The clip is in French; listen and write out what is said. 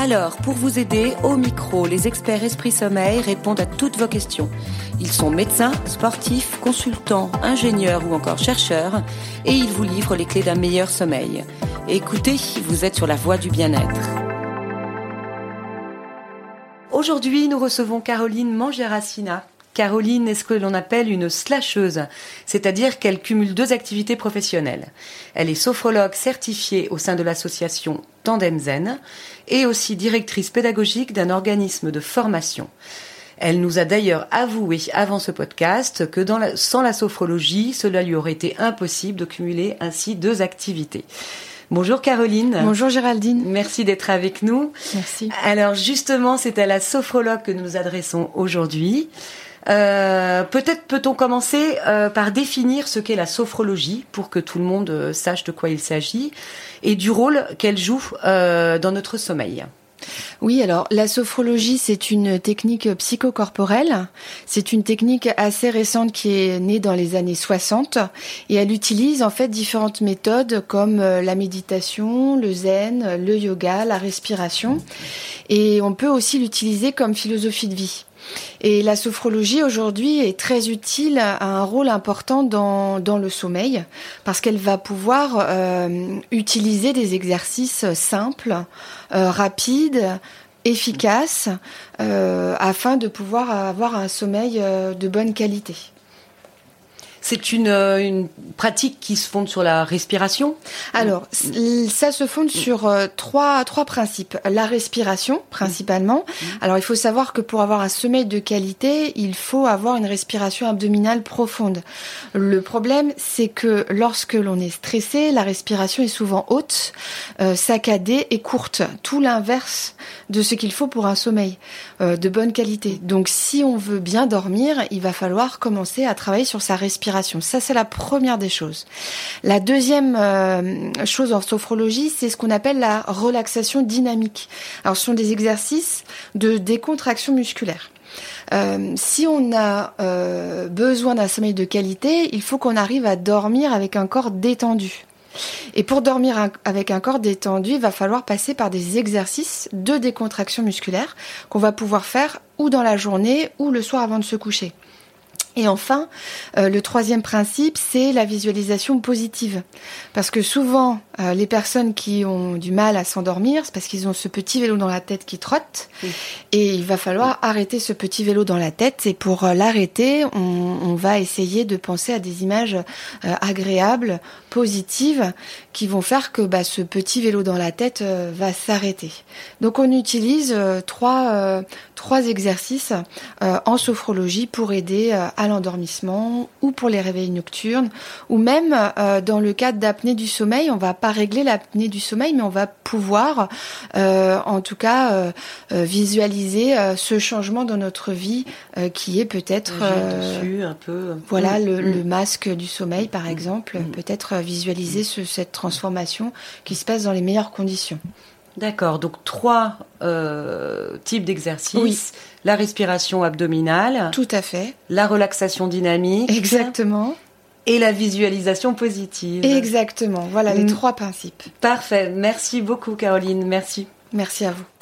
Alors, pour vous aider, au micro, les experts Esprit Sommeil répondent à toutes vos questions. Ils sont médecins, sportifs, consultants, ingénieurs ou encore chercheurs et ils vous livrent les clés d'un meilleur sommeil. Écoutez, vous êtes sur la voie du bien-être. Aujourd'hui, nous recevons Caroline Mangeracina. Caroline est ce que l'on appelle une slasheuse, c'est-à-dire qu'elle cumule deux activités professionnelles. Elle est sophrologue certifiée au sein de l'association Tandem Zen et aussi directrice pédagogique d'un organisme de formation. Elle nous a d'ailleurs avoué avant ce podcast que sans la sophrologie, cela lui aurait été impossible de cumuler ainsi deux activités. Bonjour Caroline. Bonjour Géraldine. Merci d'être avec nous. Merci. Alors justement, c'est à la sophrologue que nous nous adressons aujourd'hui. Euh, peut-être peut-on commencer euh, par définir ce qu'est la sophrologie pour que tout le monde euh, sache de quoi il s'agit et du rôle qu'elle joue dans notre sommeil. Oui, alors la sophrologie, c'est une technique psychocorporelle. C'est une technique assez récente qui est née dans les années 60 et elle utilise en fait différentes méthodes comme la méditation, le zen, le yoga, la respiration. Et on peut aussi l'utiliser comme philosophie de vie. Et la sophrologie aujourd'hui est très utile, a un rôle important dans, le sommeil, parce qu'elle va pouvoir euh, utiliser des exercices simples, euh, rapides, efficaces, euh, afin de pouvoir avoir un sommeil de bonne qualité. C'est une, euh, une, pratique qui se fonde sur la respiration Alors, ça se fonde sur euh, trois, trois principes. La respiration, principalement. Alors, il faut savoir que pour avoir un sommeil de qualité, il faut avoir une respiration abdominale profonde. Le problème, c'est que lorsque l'on est stressé, la respiration est souvent haute, euh, saccadée et courte. Tout l'inverse de ce qu'il faut pour un sommeil de bonne qualité. Donc, si on veut bien dormir, il va falloir commencer à travailler sur sa respiration ça, c'est la première des choses. La deuxième euh, chose en sophrologie, c'est ce qu'on appelle la relaxation dynamique. Alors, ce sont des exercices de décontraction musculaire. Euh, si on a euh, besoin d'un sommeil de qualité, il faut qu'on arrive à dormir avec un corps détendu. Et pour dormir avec un corps détendu, il va falloir passer par des exercices de décontraction musculaire qu'on va pouvoir faire ou dans la journée ou le soir avant de se coucher. Et enfin, euh, le troisième principe, c'est la visualisation positive. Parce que souvent, euh, les personnes qui ont du mal à s'endormir, c'est parce qu'ils ont ce petit vélo dans la tête qui trotte. Et il va falloir arrêter ce petit vélo dans la tête. Et pour euh, l'arrêter, on, va essayer de penser à des images agréables, positives, qui vont faire que bah, ce petit vélo dans la tête va s'arrêter. Donc on utilise trois, trois exercices en sophrologie pour aider à l'endormissement ou pour les réveils nocturnes ou même euh, dans le cadre d'apnée du sommeil, on va pas régler l'apnée du sommeil mais on va pouvoir euh, en tout cas euh, visualiser ce changement dans notre vie qui est peut-être un peu voilà mm, le, mm. le, masque du sommeil par mm, exemple, peut-être visualiser ce, cette transformation qui se passe dans les meilleures conditions. D'accord, donc trois types d'exercices la respiration abdominale. Tout à fait. La relaxation dynamique. Exactement. Et la visualisation positive. Exactement. Voilà les mm. trois principes. Parfait. Merci beaucoup, Caroline. Merci. Merci à vous.